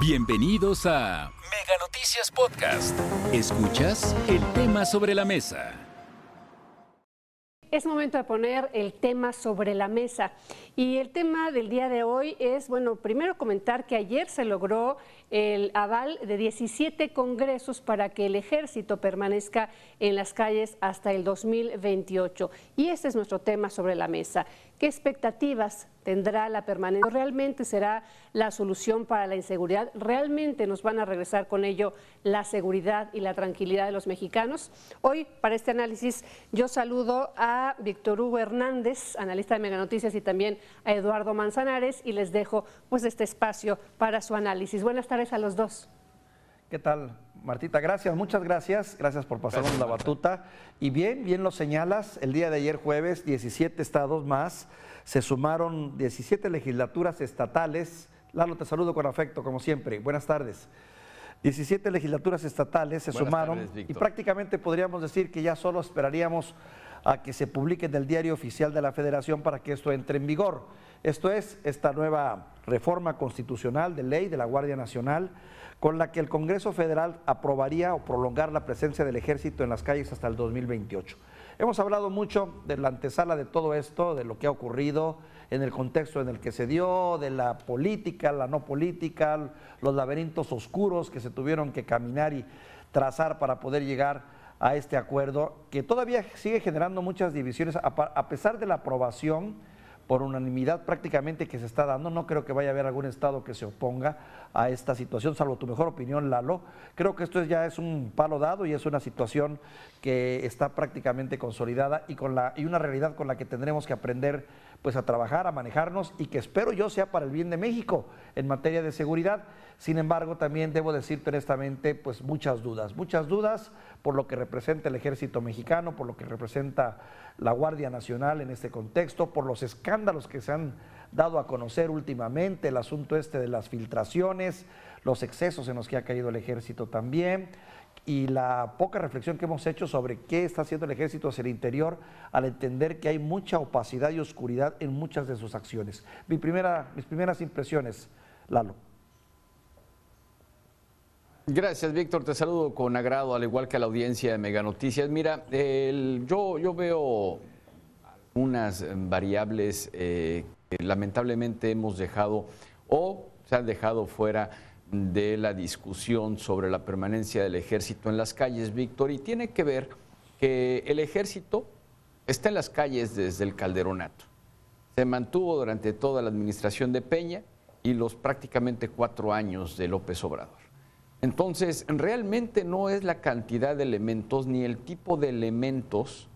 Bienvenidos a Mega Noticias Podcast. Escuchas el tema sobre la mesa. Es momento de poner el tema sobre la mesa. Y el tema del día de hoy es, bueno, primero comentar que ayer se logró el aval de 17 congresos para que el ejército permanezca en las calles hasta el 2028. Y este es nuestro tema sobre la mesa. ¿Qué expectativas tendrá la permanencia? ¿Realmente será la solución para la inseguridad? ¿Realmente nos van a regresar con ello la seguridad y la tranquilidad de los mexicanos? Hoy, para este análisis, yo saludo a Víctor Hugo Hernández, analista de Mega Noticias, y también a Eduardo Manzanares, y les dejo pues este espacio para su análisis. Buenas tardes a los dos. ¿Qué tal, Martita? Gracias, muchas gracias. Gracias por pasarnos la batuta. Y bien, bien lo señalas, el día de ayer jueves, 17 estados más, se sumaron 17 legislaturas estatales. Lalo, te saludo con afecto, como siempre. Buenas tardes. 17 legislaturas estatales se sumaron y prácticamente podríamos decir que ya solo esperaríamos a que se publique en el diario oficial de la Federación para que esto entre en vigor. Esto es esta nueva reforma constitucional de ley de la Guardia Nacional con la que el Congreso Federal aprobaría o prolongar la presencia del ejército en las calles hasta el 2028. Hemos hablado mucho de la antesala de todo esto, de lo que ha ocurrido, en el contexto en el que se dio, de la política, la no política, los laberintos oscuros que se tuvieron que caminar y trazar para poder llegar a este acuerdo, que todavía sigue generando muchas divisiones, a pesar de la aprobación por unanimidad prácticamente que se está dando. No creo que vaya a haber algún estado que se oponga a esta situación, salvo tu mejor opinión, Lalo. Creo que esto ya es un palo dado y es una situación que está prácticamente consolidada y, con la, y una realidad con la que tendremos que aprender pues, a trabajar, a manejarnos y que espero yo sea para el bien de México en materia de seguridad. Sin embargo, también debo decirte honestamente, pues muchas dudas, muchas dudas por lo que representa el ejército mexicano, por lo que representa la Guardia Nacional en este contexto, por los escándalos que se han dado a conocer últimamente, el asunto este de las filtraciones, los excesos en los que ha caído el ejército también y la poca reflexión que hemos hecho sobre qué está haciendo el ejército hacia el interior al entender que hay mucha opacidad y oscuridad en muchas de sus acciones. Mi primera, mis primeras impresiones, Lalo. Gracias, Víctor. Te saludo con agrado, al igual que a la audiencia de Mega Noticias. Mira, yo, yo veo unas variables eh, lamentablemente hemos dejado o se han dejado fuera de la discusión sobre la permanencia del ejército en las calles, Víctor, y tiene que ver que el ejército está en las calles desde el calderonato. Se mantuvo durante toda la administración de Peña y los prácticamente cuatro años de López Obrador. Entonces, realmente no es la cantidad de elementos ni el tipo de elementos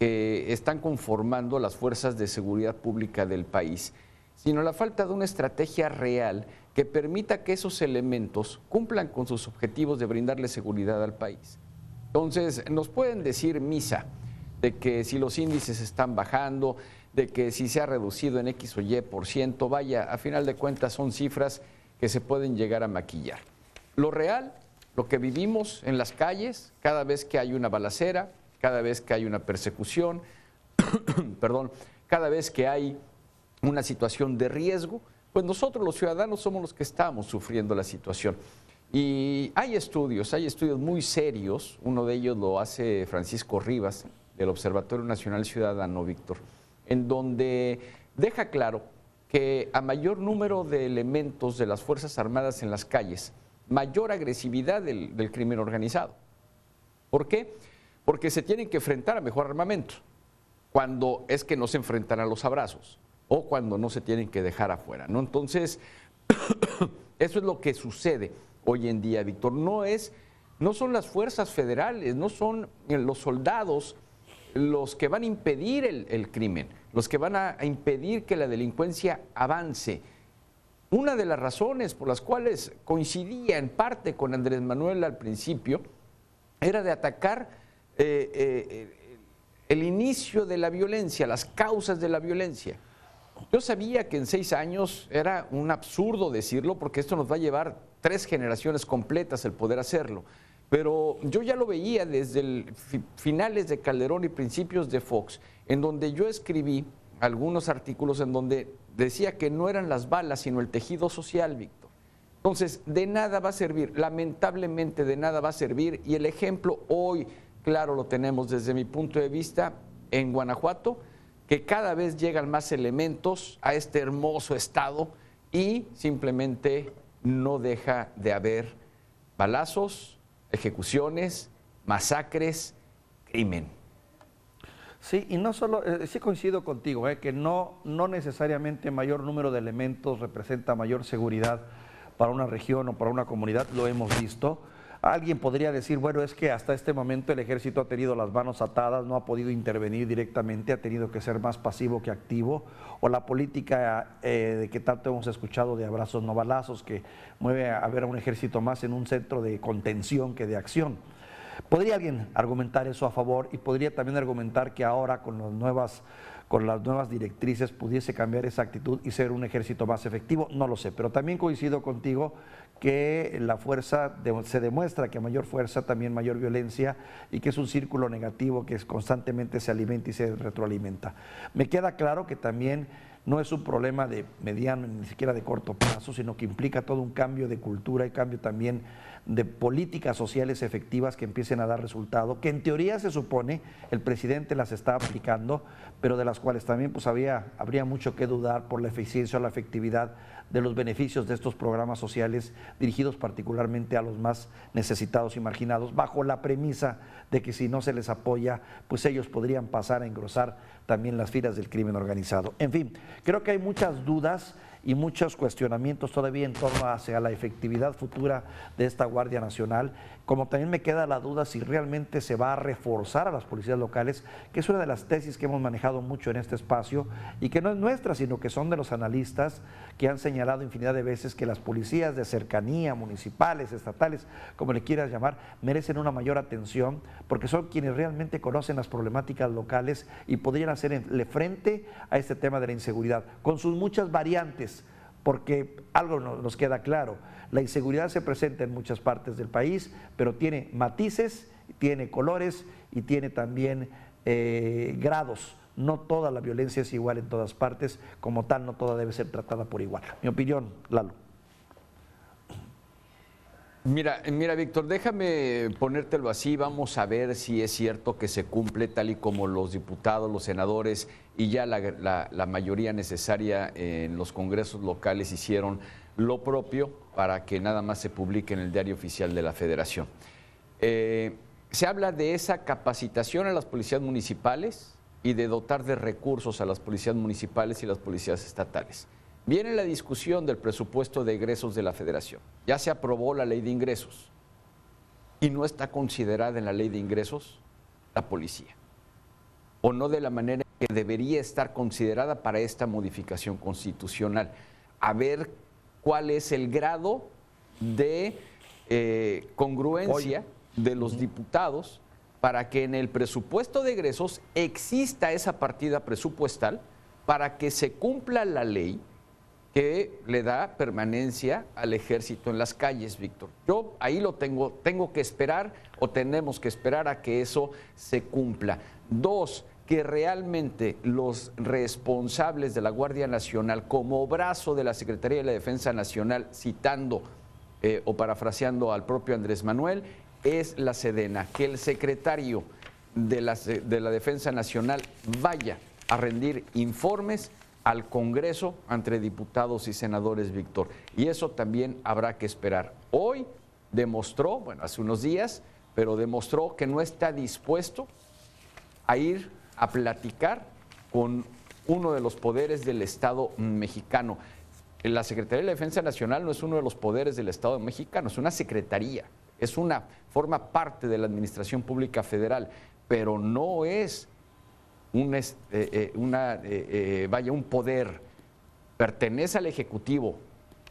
que están conformando las fuerzas de seguridad pública del país, sino la falta de una estrategia real que permita que esos elementos cumplan con sus objetivos de brindarle seguridad al país. Entonces, nos pueden decir misa de que si los índices están bajando, de que si se ha reducido en X o Y por ciento, vaya, a final de cuentas son cifras que se pueden llegar a maquillar. Lo real, lo que vivimos en las calles, cada vez que hay una balacera, cada vez que hay una persecución, perdón, cada vez que hay una situación de riesgo, pues nosotros los ciudadanos somos los que estamos sufriendo la situación. Y hay estudios, hay estudios muy serios, uno de ellos lo hace Francisco Rivas del Observatorio Nacional Ciudadano, Víctor, en donde deja claro que a mayor número de elementos de las Fuerzas Armadas en las calles, mayor agresividad del, crimen organizado. ¿Por qué? Porque se tienen que enfrentar a mejor armamento, cuando es que no se enfrentan a los abrazos o cuando no se tienen que dejar afuera. ¿no? Entonces, eso es lo que sucede hoy en día, Víctor. No, no son las fuerzas federales, no son eh, los soldados los que van a impedir el, crimen, los que van a impedir que la delincuencia avance una de las razones por las cuales coincidía en parte con Andrés Manuel al principio era de atacar eh, eh, el inicio de la violencia, las causas de la violencia. Yo sabía que en seis años era un absurdo decirlo porque esto nos va a llevar tres generaciones completas el poder hacerlo. Pero yo ya lo veía desde finales de Calderón y principios de Fox, en donde yo escribí algunos artículos en donde decía que no eran las balas, sino el tejido social, Víctor. Entonces, de nada va a servir, lamentablemente de nada va a servir. Y el ejemplo hoy, claro, lo tenemos desde mi punto de vista en Guanajuato, que cada vez llegan más elementos a este hermoso estado y simplemente no deja de haber balazos, ejecuciones, masacres, crimen. Sí, y no solo, eh, sí coincido contigo, eh, que no, no necesariamente mayor número de elementos representa mayor seguridad para una región o para una comunidad, lo hemos visto. Alguien podría decir, bueno, es que hasta este momento el ejército ha tenido las manos atadas, no ha podido intervenir directamente, ha tenido que ser más pasivo que activo, o la política eh, de que tanto hemos escuchado de abrazos no balazos, que mueve a ver a un ejército más en un centro de contención que de acción. Podría alguien argumentar eso a favor y podría también argumentar que ahora con las nuevas con las nuevas directrices pudiese cambiar esa actitud y ser un ejército más efectivo, no lo sé, pero también coincido contigo que la fuerza se demuestra que a mayor fuerza también mayor violencia y que es un círculo negativo que constantemente se alimenta y se retroalimenta. Me queda claro que también no es un problema de mediano ni siquiera de corto plazo, sino que implica todo un cambio de cultura y cambio también de políticas sociales efectivas que empiecen a dar resultado, que en teoría se supone el presidente las está aplicando, pero de las cuales también pues habría mucho que dudar por la eficiencia o la efectividad de los beneficios de estos programas sociales dirigidos particularmente a los más necesitados y marginados, bajo la premisa de que si no se les apoya, pues ellos podrían pasar a engrosar también las filas del crimen organizado. En fin, creo que hay muchas dudas y muchos cuestionamientos todavía en torno hacia la efectividad futura de esta Guardia Nacional, como también me queda la duda si realmente se va a reforzar a las policías locales, que es una de las tesis que hemos manejado mucho en este espacio y que no es nuestra, sino que son de los analistas que han señalado infinidad de veces que las policías de cercanía, municipales, estatales, como le quieras llamar, merecen una mayor atención porque son quienes realmente conocen las problemáticas locales y podrían hacerle frente a este tema de la inseguridad, con sus muchas variantes porque algo nos queda claro, la inseguridad se presenta en muchas partes del país, pero tiene matices, tiene colores y tiene también eh, grados. No toda la violencia es igual en todas partes, como tal no toda debe ser tratada por igual. Mi opinión, Lalo. Mira, mira, Víctor, déjame ponértelo así, vamos a ver si es cierto que se cumple tal y como los diputados, los senadores y ya la, mayoría necesaria en los congresos locales hicieron lo propio para que nada más se publique en el diario oficial de la Federación. Eh, se habla de esa capacitación a las policías municipales y de dotar de recursos a las policías municipales y las policías estatales. Viene la discusión del presupuesto de egresos de la Federación. Ya se aprobó la ley de ingresos y no está considerada en la ley de ingresos la policía. O no de la manera que debería estar considerada para esta modificación constitucional. A ver cuál es el grado de eh, congruencia de los diputados para que en el presupuesto de egresos exista esa partida presupuestal para que se cumpla la ley que le da permanencia al ejército en las calles, Víctor. Yo ahí lo tengo, tengo que esperar o tenemos que esperar a que eso se cumpla. Dos, que realmente los responsables de la Guardia Nacional, como brazo de la Secretaría de la Defensa Nacional, citando eh, o parafraseando al propio Andrés Manuel, es la Sedena, que el secretario de la, de la Defensa Nacional vaya a rendir informes al Congreso entre diputados y senadores, Víctor. Y eso también habrá que esperar. Hoy demostró, bueno, hace unos días, pero demostró que no está dispuesto a ir a platicar con uno de los poderes del Estado mexicano. La Secretaría de Defensa Nacional no es uno de los poderes del Estado mexicano, es una secretaría, es una, forma parte de la Administración Pública Federal, pero no es un, eh, eh, una, eh, vaya, un poder, pertenece al Ejecutivo,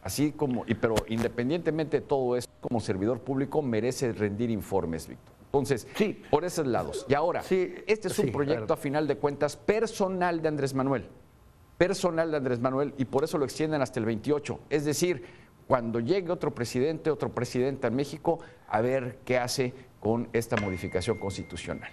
así como, y, pero independientemente de todo eso, como servidor público merece rendir informes, Víctor. Entonces, sí. por esos lados. Y ahora, sí, este es un proyecto a final de cuentas personal de Andrés Manuel. Personal de Andrés Manuel y por eso lo extienden hasta el 28. Es decir, cuando llegue otro presidente, otro presidente en México, a ver qué hace con esta modificación constitucional.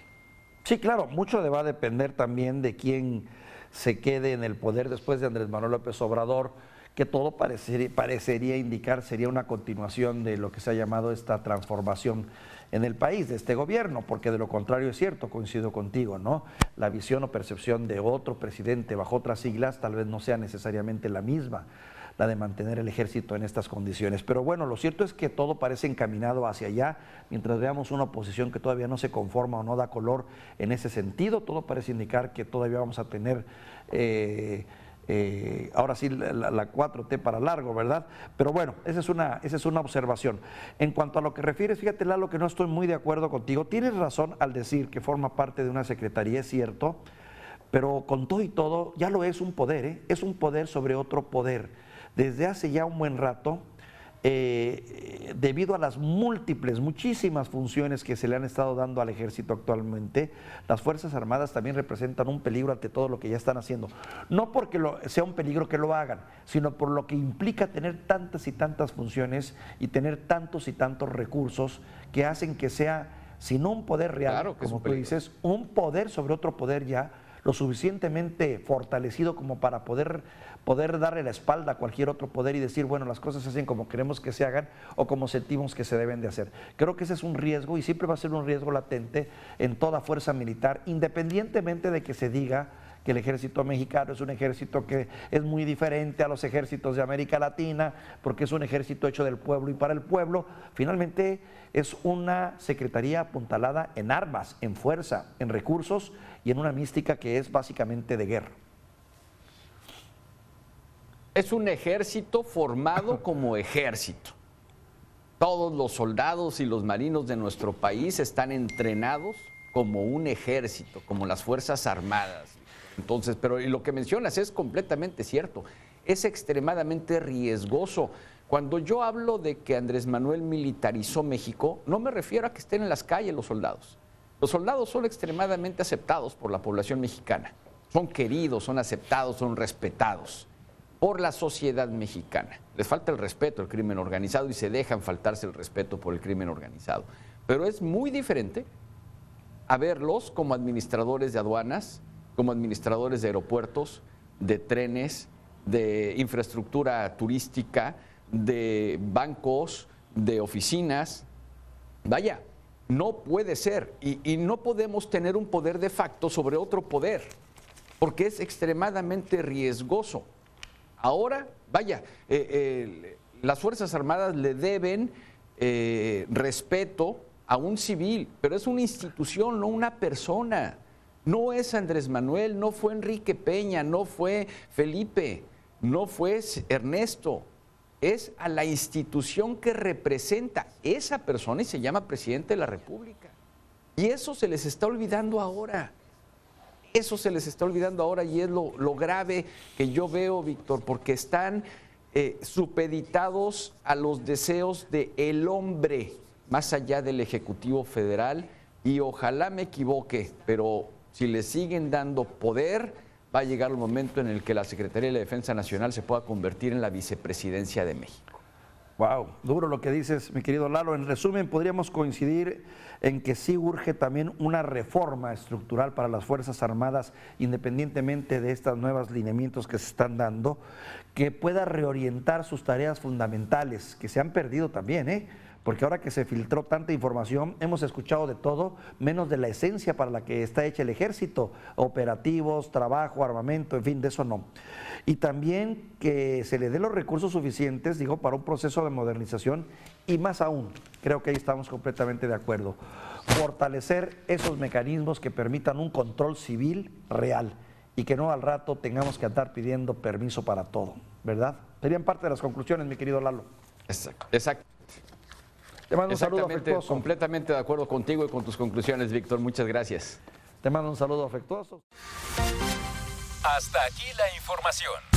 Sí, claro, mucho le va a depender también de quién se quede en el poder después de Andrés Manuel López Obrador que todo parecería, parecería indicar sería una continuación de lo que se ha llamado esta transformación en el país de este gobierno, porque de lo contrario es cierto, coincido contigo, ¿no? La visión o percepción de otro presidente bajo otras siglas tal vez no sea necesariamente la misma la de mantener el ejército en estas condiciones. Pero bueno, lo cierto es que todo parece encaminado hacia allá, mientras veamos una oposición que todavía no se conforma o no da color en ese sentido, todo parece indicar que todavía vamos a tener... Eh, eh, ahora sí la, 4T para largo, ¿verdad? Pero bueno, esa es, una, esa es una observación. En cuanto a lo que refieres, fíjate Lalo que no estoy muy de acuerdo contigo. Tienes razón al decir que forma parte de una secretaría, es cierto, pero con todo y todo ya lo es un poder, ¿eh? es un poder sobre otro poder. Desde hace ya un buen rato, eh, debido a las múltiples, muchísimas funciones que se le han estado dando al ejército actualmente, las Fuerzas Armadas también representan un peligro ante todo lo que ya están haciendo. No porque sea un peligro que lo hagan, sino por lo que implica tener tantas y tantas funciones y tener tantos y tantos recursos que hacen que sea, si no un poder real, como tú dices, un poder sobre otro poder ya lo suficientemente fortalecido como para poder poder darle la espalda a cualquier otro poder y decir, bueno, las cosas se hacen como queremos que se hagan o como sentimos que se deben de hacer. Creo que ese es un riesgo y siempre va a ser un riesgo latente en toda fuerza militar, independientemente de que se diga que el ejército mexicano es un ejército que es muy diferente a los ejércitos de América Latina, porque es un ejército hecho del pueblo y para el pueblo. Finalmente es una secretaría apuntalada en armas, en fuerza, en recursos y en una mística que es básicamente de guerra. Es un ejército formado como ejército. Todos los soldados y los marinos de nuestro país están entrenados como un ejército, como las Fuerzas Armadas. Entonces, pero lo que mencionas es completamente cierto. Es extremadamente riesgoso. Cuando yo hablo de que Andrés Manuel militarizó México, no me refiero a que estén en las calles los soldados. Los soldados son extremadamente aceptados por la población mexicana. Son queridos, son aceptados, son respetados por la sociedad mexicana. Les falta el respeto al crimen organizado y se dejan faltarse el respeto por el crimen organizado. Pero es muy diferente a verlos como administradores de aduanas, como administradores de aeropuertos, de trenes, de infraestructura turística, de bancos, de oficinas. Vaya, no puede ser. Y, y, no podemos tener un poder de facto sobre otro poder, porque es extremadamente riesgoso. Ahora, vaya, eh, eh, las Fuerzas Armadas le deben eh, respeto a un civil, pero es una institución, no una persona. No es Andrés Manuel, no fue Enrique Peña, no fue Felipe, no fue Ernesto. Es a la institución que representa esa persona y se llama presidente de la República. Y eso se les está olvidando ahora. Eso se les está olvidando ahora y es lo, grave que yo veo, Víctor, porque están eh, supeditados a los deseos del el hombre, más allá del Ejecutivo Federal, y ojalá me equivoque, pero si le siguen dando poder, va a llegar el momento en el que la Secretaría de la Defensa Nacional se pueda convertir en la vicepresidencia de México. Wow, duro lo que dices, mi querido Lalo. En resumen, podríamos coincidir en que sí urge también una reforma estructural para las Fuerzas Armadas, independientemente de estos nuevos lineamientos que se están dando, que pueda reorientar sus tareas fundamentales, que se han perdido también, ¿eh? porque ahora que se filtró tanta información, hemos escuchado de todo, menos de la esencia para la que está hecha el ejército, operativos, trabajo, armamento, en fin, de eso no. Y también que se le dé los recursos suficientes, digo, para un proceso de modernización y más aún, creo que ahí estamos completamente de acuerdo, fortalecer esos mecanismos que permitan un control civil real y que no al rato tengamos que andar pidiendo permiso para todo, ¿verdad? Serían parte de las conclusiones, mi querido Lalo. Exacto. Exacto. Te mando un saludo afectuoso. Completamente de acuerdo contigo y con tus conclusiones, Víctor. Muchas gracias. Te mando un saludo afectuoso. Hasta aquí la información.